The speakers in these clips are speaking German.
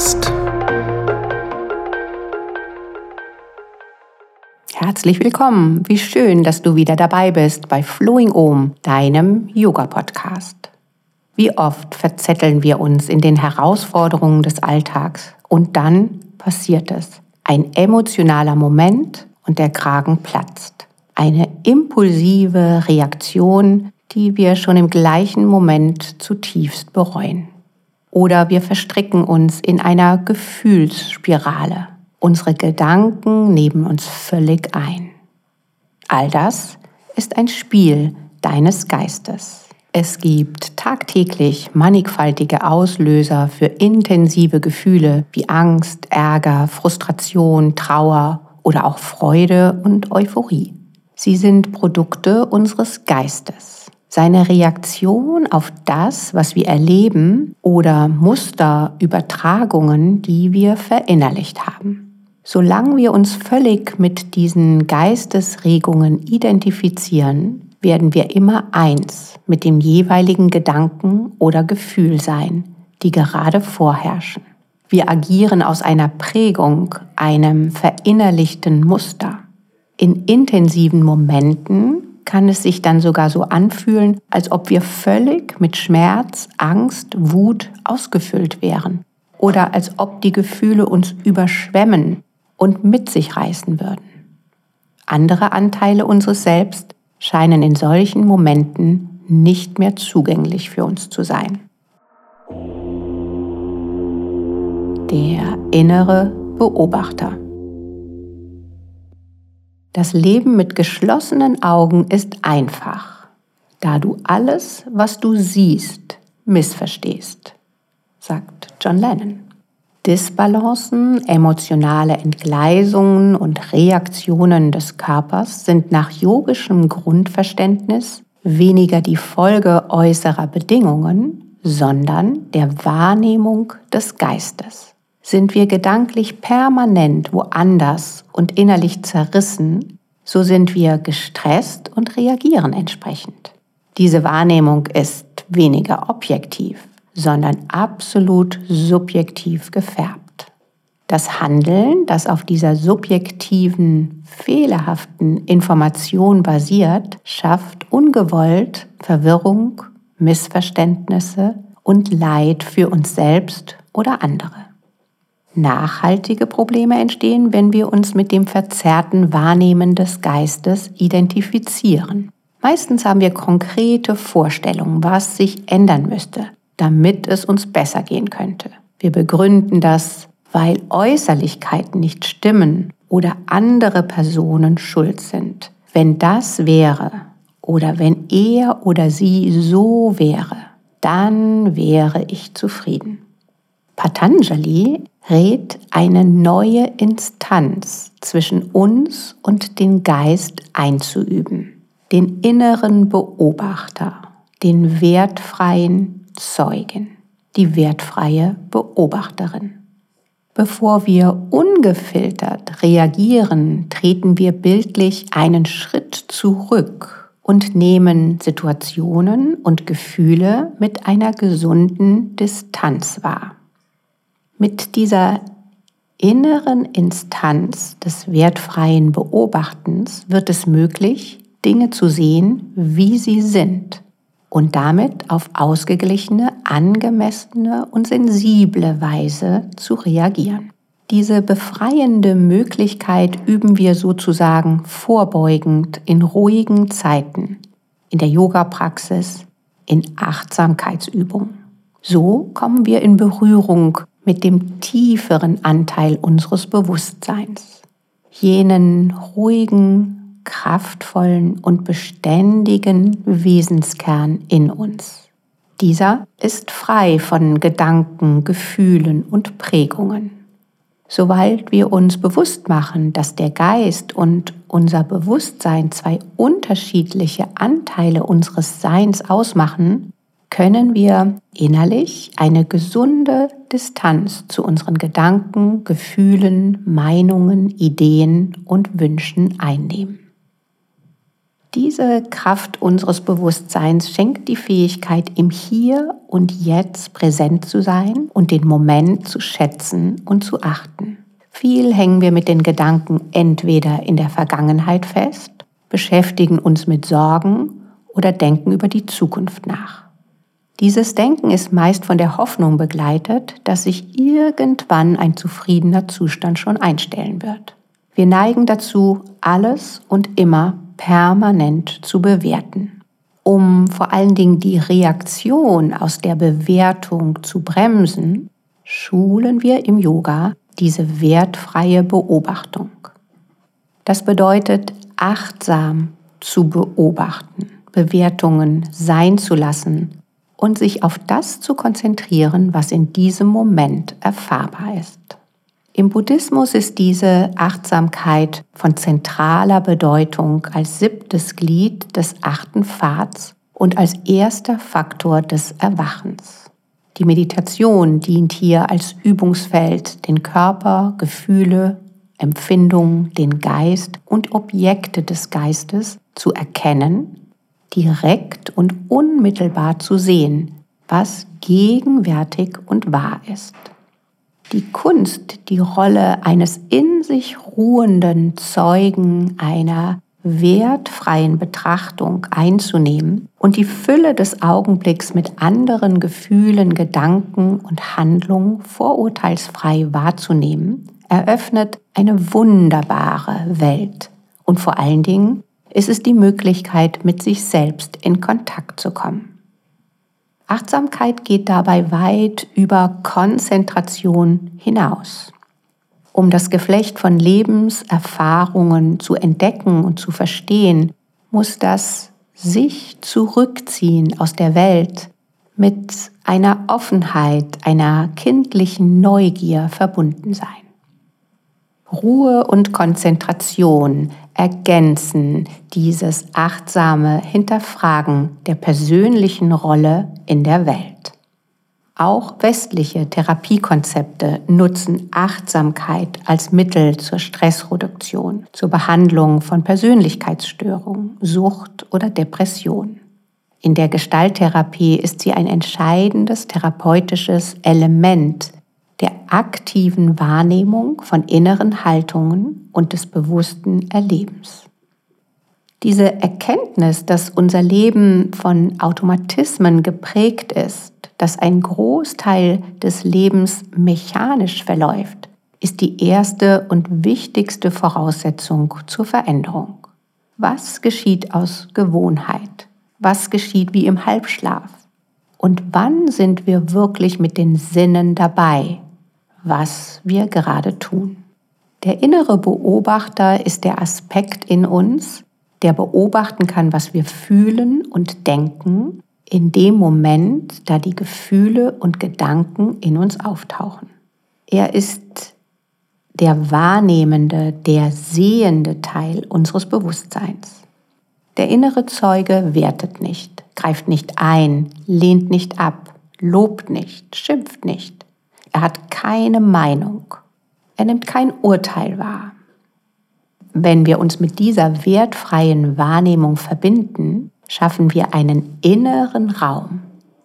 Yoga-Podcast. Herzlich willkommen. Wie schön, dass du wieder dabei bist bei Flowing Om, deinem Yoga-Podcast. Wie oft verzetteln wir uns in den Herausforderungen des Alltags und dann passiert es. Ein emotionaler Moment und der Kragen platzt. Eine impulsive Reaktion, die wir schon im gleichen Moment zutiefst bereuen. Oder wir verstricken uns in einer Gefühlsspirale. Unsere Gedanken nehmen uns völlig ein. All das ist ein Spiel deines Geistes. Es gibt tagtäglich mannigfaltige Auslöser für intensive Gefühle wie Angst, Ärger, Frustration, Trauer oder auch Freude und Euphorie. Sie sind Produkte unseres Geistes seine Reaktion auf das, was wir erleben oder Musterübertragungen, die wir verinnerlicht haben. Solange wir uns völlig mit diesen Geistesregungen identifizieren, werden wir immer eins mit dem jeweiligen Gedanken oder Gefühl sein, die gerade vorherrschen. Wir agieren aus einer Prägung, einem verinnerlichten Muster. In intensiven Momenten kann es sich dann sogar so anfühlen, als ob wir völlig mit Schmerz, Angst, Wut ausgefüllt wären oder als ob die Gefühle uns überschwemmen und mit sich reißen würden. Andere Anteile unseres Selbst scheinen in solchen Momenten nicht mehr zugänglich für uns zu sein. Der innere Beobachter. Das Leben mit geschlossenen Augen ist einfach, da du alles, was du siehst, missverstehst, sagt John Lennon. Disbalancen, emotionale Entgleisungen und Reaktionen des Körpers sind nach yogischem Grundverständnis weniger die Folge äußerer Bedingungen, sondern der Wahrnehmung des Geistes. Sind wir gedanklich permanent woanders und innerlich zerrissen, so sind wir gestresst und reagieren entsprechend. Diese Wahrnehmung ist weniger objektiv, sondern absolut subjektiv gefärbt. Das Handeln, das auf dieser subjektiven, fehlerhaften Information basiert, schafft ungewollt Verwirrung, Missverständnisse und Leid für uns selbst oder andere. Nachhaltige Probleme entstehen, wenn wir uns mit dem verzerrten Wahrnehmen des Geistes identifizieren. Meistens haben wir konkrete Vorstellungen, was sich ändern müsste, damit es uns besser gehen könnte. Wir begründen das, weil Äußerlichkeiten nicht stimmen oder andere Personen schuld sind. Wenn das wäre oder wenn er oder sie so wäre, dann wäre ich zufrieden. Patanjali rät eine neue Instanz zwischen uns und den Geist einzuüben, den inneren Beobachter, den wertfreien Zeugen, die wertfreie Beobachterin. Bevor wir ungefiltert reagieren, treten wir bildlich einen Schritt zurück und nehmen Situationen und Gefühle mit einer gesunden Distanz wahr. Mit dieser inneren Instanz des wertfreien Beobachtens wird es möglich, Dinge zu sehen, wie sie sind und damit auf ausgeglichene, angemessene und sensible Weise zu reagieren. Diese befreiende Möglichkeit üben wir sozusagen vorbeugend in ruhigen Zeiten, in der Yoga-Praxis, in Achtsamkeitsübungen. So kommen wir in Berührung mit dem tieferen Anteil unseres Bewusstseins, jenen ruhigen, kraftvollen und beständigen Wesenskern in uns. Dieser ist frei von Gedanken, Gefühlen und Prägungen. Sobald wir uns bewusst machen, dass der Geist und unser Bewusstsein zwei unterschiedliche Anteile unseres Seins ausmachen, können wir innerlich eine gesunde Distanz zu unseren Gedanken, Gefühlen, Meinungen, Ideen und Wünschen einnehmen. Diese Kraft unseres Bewusstseins schenkt die Fähigkeit, im Hier und Jetzt präsent zu sein und den Moment zu schätzen und zu achten. Viel hängen wir mit den Gedanken entweder in der Vergangenheit fest, beschäftigen uns mit Sorgen oder denken über die Zukunft nach. Dieses Denken ist meist von der Hoffnung begleitet, dass sich irgendwann ein zufriedener Zustand schon einstellen wird. Wir neigen dazu, alles und immer permanent zu bewerten. Um vor allen Dingen die Reaktion aus der Bewertung zu bremsen, schulen wir im Yoga diese wertfreie Beobachtung. Das bedeutet, achtsam zu beobachten, Bewertungen sein zu lassen und sich auf das zu konzentrieren, was in diesem Moment erfahrbar ist. Im Buddhismus ist diese Achtsamkeit von zentraler Bedeutung als siebtes Glied des achten Pfads und als erster Faktor des Erwachens. Die Meditation dient hier als Übungsfeld, den Körper, Gefühle, Empfindungen, den Geist und Objekte des Geistes zu erkennen, direkt und unmittelbar zu sehen, was gegenwärtig und wahr ist die Kunst, die Rolle eines in sich ruhenden Zeugen einer wertfreien Betrachtung einzunehmen und die Fülle des Augenblicks mit anderen Gefühlen, Gedanken und Handlungen vorurteilsfrei wahrzunehmen, eröffnet eine wunderbare Welt. Und vor allen Dingen ist es die Möglichkeit, mit sich selbst in Kontakt zu kommen. Achtsamkeit geht dabei weit über Konzentration hinaus. Um das Geflecht von Lebenserfahrungen zu entdecken und zu verstehen, muss das sich zurückziehen aus der Welt mit einer Offenheit, einer kindlichen Neugier verbunden sein. Ruhe und Konzentration ergänzen dieses achtsame Hinterfragen der persönlichen Rolle in der Welt. Auch westliche Therapiekonzepte nutzen Achtsamkeit als Mittel zur Stressreduktion, zur Behandlung von Persönlichkeitsstörungen, Sucht oder Depression. In der Gestalttherapie ist sie ein entscheidendes therapeutisches Element der aktiven Wahrnehmung von inneren Haltungen und des bewussten Erlebens. Diese Erkenntnis, dass unser Leben von Automatismen geprägt ist, dass ein Großteil des Lebens mechanisch verläuft, ist die erste und wichtigste Voraussetzung zur Veränderung. Was geschieht aus Gewohnheit? Was geschieht wie im Halbschlaf? Und wann sind wir wirklich mit den Sinnen dabei, was wir gerade tun. Der innere Beobachter ist der Aspekt in uns, der beobachten kann, was wir fühlen und denken in dem Moment, da die Gefühle und Gedanken in uns auftauchen. Er ist der wahrnehmende, der sehende Teil unseres Bewusstseins. Der innere Zeuge wertet nicht, greift nicht ein, lehnt nicht ab, lobt nicht, schimpft nicht. Er hat keine Meinung. Er nimmt kein Urteil wahr. Wenn wir uns mit dieser wertfreien Wahrnehmung verbinden, schaffen wir einen inneren Raum.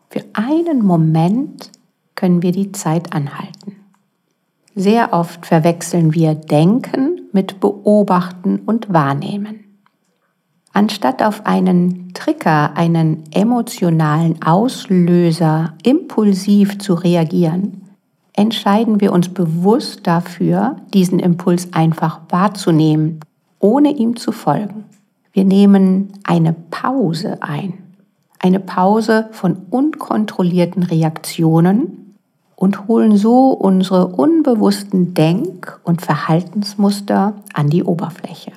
Für einen Moment können wir die Zeit anhalten. Sehr oft verwechseln wir Denken mit Beobachten und Wahrnehmen. Anstatt auf einen Trigger, einen emotionalen Auslöser impulsiv zu reagieren, entscheiden wir uns bewusst dafür, diesen Impuls einfach wahrzunehmen, ohne ihm zu folgen. Wir nehmen eine Pause ein, eine Pause von unkontrollierten Reaktionen und holen so unsere unbewussten Denk- und Verhaltensmuster an die Oberfläche.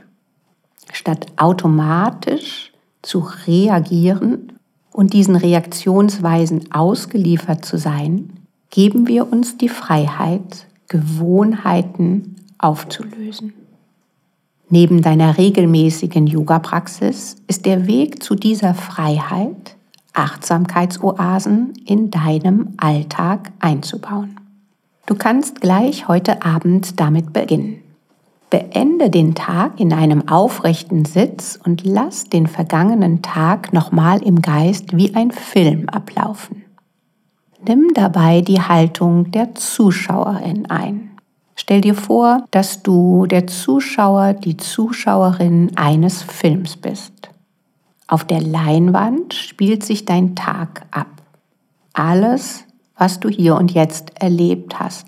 Statt automatisch zu reagieren und diesen Reaktionsweisen ausgeliefert zu sein, geben wir uns die Freiheit, Gewohnheiten aufzulösen. Neben deiner regelmäßigen Yoga-Praxis ist der Weg zu dieser Freiheit, Achtsamkeitsoasen in deinem Alltag einzubauen. Du kannst gleich heute Abend damit beginnen. Beende den Tag in einem aufrechten Sitz und lass den vergangenen Tag nochmal im Geist wie ein Film ablaufen. Nimm dabei die Haltung der Zuschauerin ein. Stell dir vor, dass du der Zuschauer, die Zuschauerin eines Films bist. Auf der Leinwand spielt sich dein Tag ab. Alles, was du hier und jetzt erlebt hast,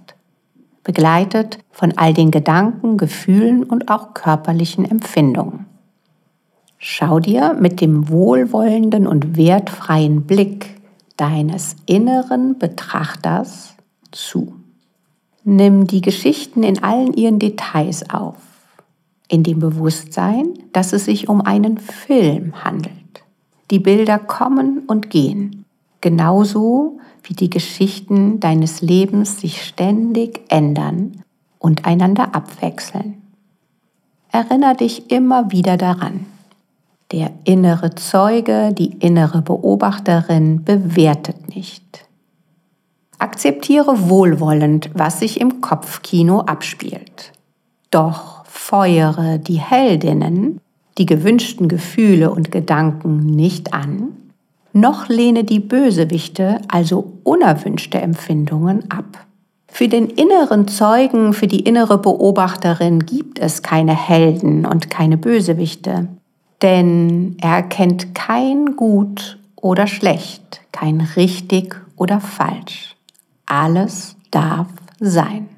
begleitet von all den Gedanken, Gefühlen und auch körperlichen Empfindungen. Schau dir mit dem wohlwollenden und wertfreien Blick deines inneren Betrachters zu. Nimm die Geschichten in allen ihren Details auf, in dem Bewusstsein, dass es sich um einen Film handelt. Die Bilder kommen und gehen, genauso wie die Geschichten deines Lebens sich ständig ändern und einander abwechseln. Erinnere dich immer wieder daran. Der innere Zeuge, die innere Beobachterin bewertet nicht. Akzeptiere wohlwollend, was sich im Kopfkino abspielt. Doch feuere die Heldinnen, die gewünschten Gefühle und Gedanken nicht an noch lehne die Bösewichte, also unerwünschte Empfindungen, ab. Für den inneren Zeugen, für die innere Beobachterin gibt es keine Helden und keine Bösewichte, denn er erkennt kein Gut oder Schlecht, kein Richtig oder Falsch. Alles darf sein.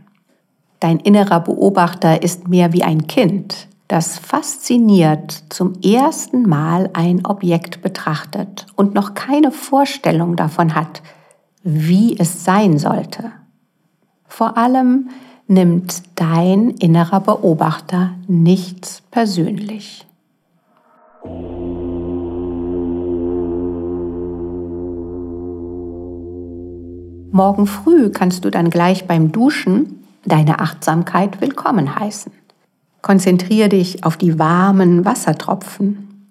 Dein innerer Beobachter ist mehr wie ein Kind, das fasziniert zum ersten Mal ein Objekt betrachtet und noch keine Vorstellung davon hat, wie es sein sollte. Vor allem nimmt dein innerer Beobachter nichts persönlich. Morgen früh kannst du dann gleich beim Duschen deine Achtsamkeit willkommen heißen. Konzentriere dich auf die warmen Wassertropfen.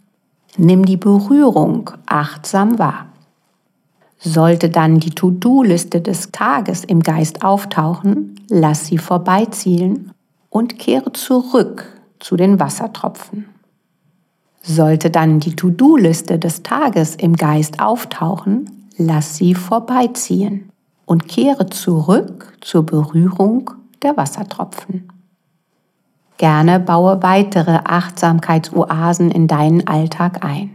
Nimm die Berührung achtsam wahr. Sollte dann die To-Do-Liste des Tages im Geist auftauchen, lass sie vorbeizielen und kehre zurück zu den Wassertropfen. Sollte dann die To-Do-Liste des Tages im Geist auftauchen, lass sie vorbeiziehen und kehre zurück zur Berührung der Wassertropfen. Gerne baue weitere Achtsamkeitsoasen in deinen Alltag ein.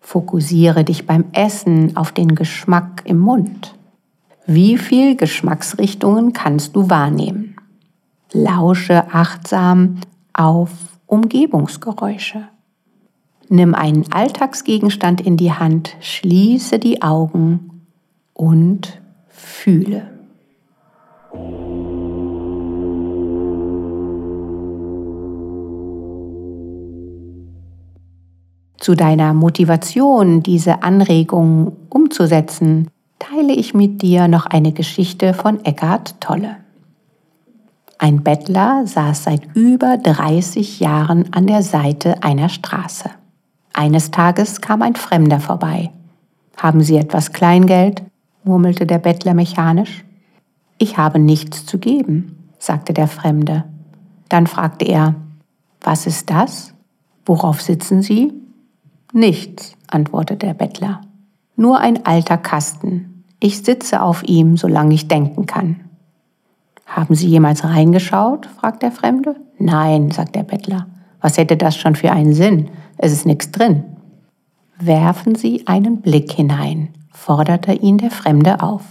Fokussiere dich beim Essen auf den Geschmack im Mund. Wie viel Geschmacksrichtungen kannst du wahrnehmen? Lausche achtsam auf Umgebungsgeräusche. Nimm einen Alltagsgegenstand in die Hand, schließe die Augen und fühle. Zu deiner Motivation, diese Anregungen umzusetzen, teile ich mit dir noch eine Geschichte von Eckhart Tolle. Ein Bettler saß seit über 30 Jahren an der Seite einer Straße. Eines Tages kam ein Fremder vorbei. Haben Sie etwas Kleingeld? murmelte der Bettler mechanisch. Ich habe nichts zu geben, sagte der Fremde. Dann fragte er, was ist das? Worauf sitzen Sie? Nichts, antwortete der Bettler. Nur ein alter Kasten. Ich sitze auf ihm, solange ich denken kann. Haben Sie jemals reingeschaut? fragt der Fremde. Nein, sagt der Bettler. Was hätte das schon für einen Sinn? Es ist nichts drin. Werfen Sie einen Blick hinein, forderte ihn der Fremde auf.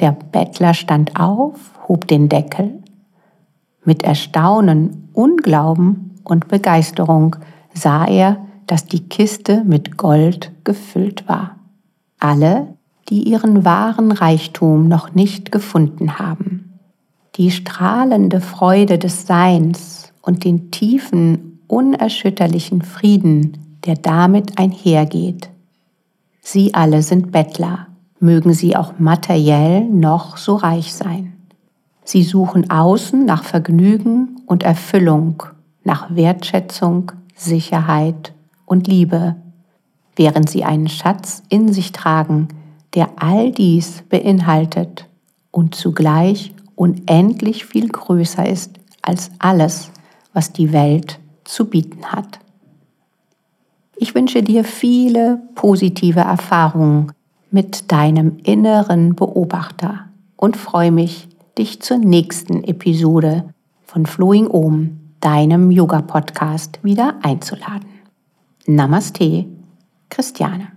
Der Bettler stand auf, hob den Deckel. Mit Erstaunen, Unglauben und Begeisterung sah er, dass die Kiste mit Gold gefüllt war. Alle, die ihren wahren Reichtum noch nicht gefunden haben. Die strahlende Freude des Seins und den tiefen, unerschütterlichen Frieden, der damit einhergeht. Sie alle sind Bettler, mögen sie auch materiell noch so reich sein. Sie suchen außen nach Vergnügen und Erfüllung, nach Wertschätzung, Sicherheit und Liebe, während sie einen Schatz in sich tragen, der all dies beinhaltet und zugleich unendlich viel größer ist als alles, was die Welt zu bieten hat. Ich wünsche dir viele positive Erfahrungen mit deinem inneren Beobachter und freue mich, dich zur nächsten Episode von Flowing Om, deinem Yoga-Podcast, wieder einzuladen. Namaste, Christiane.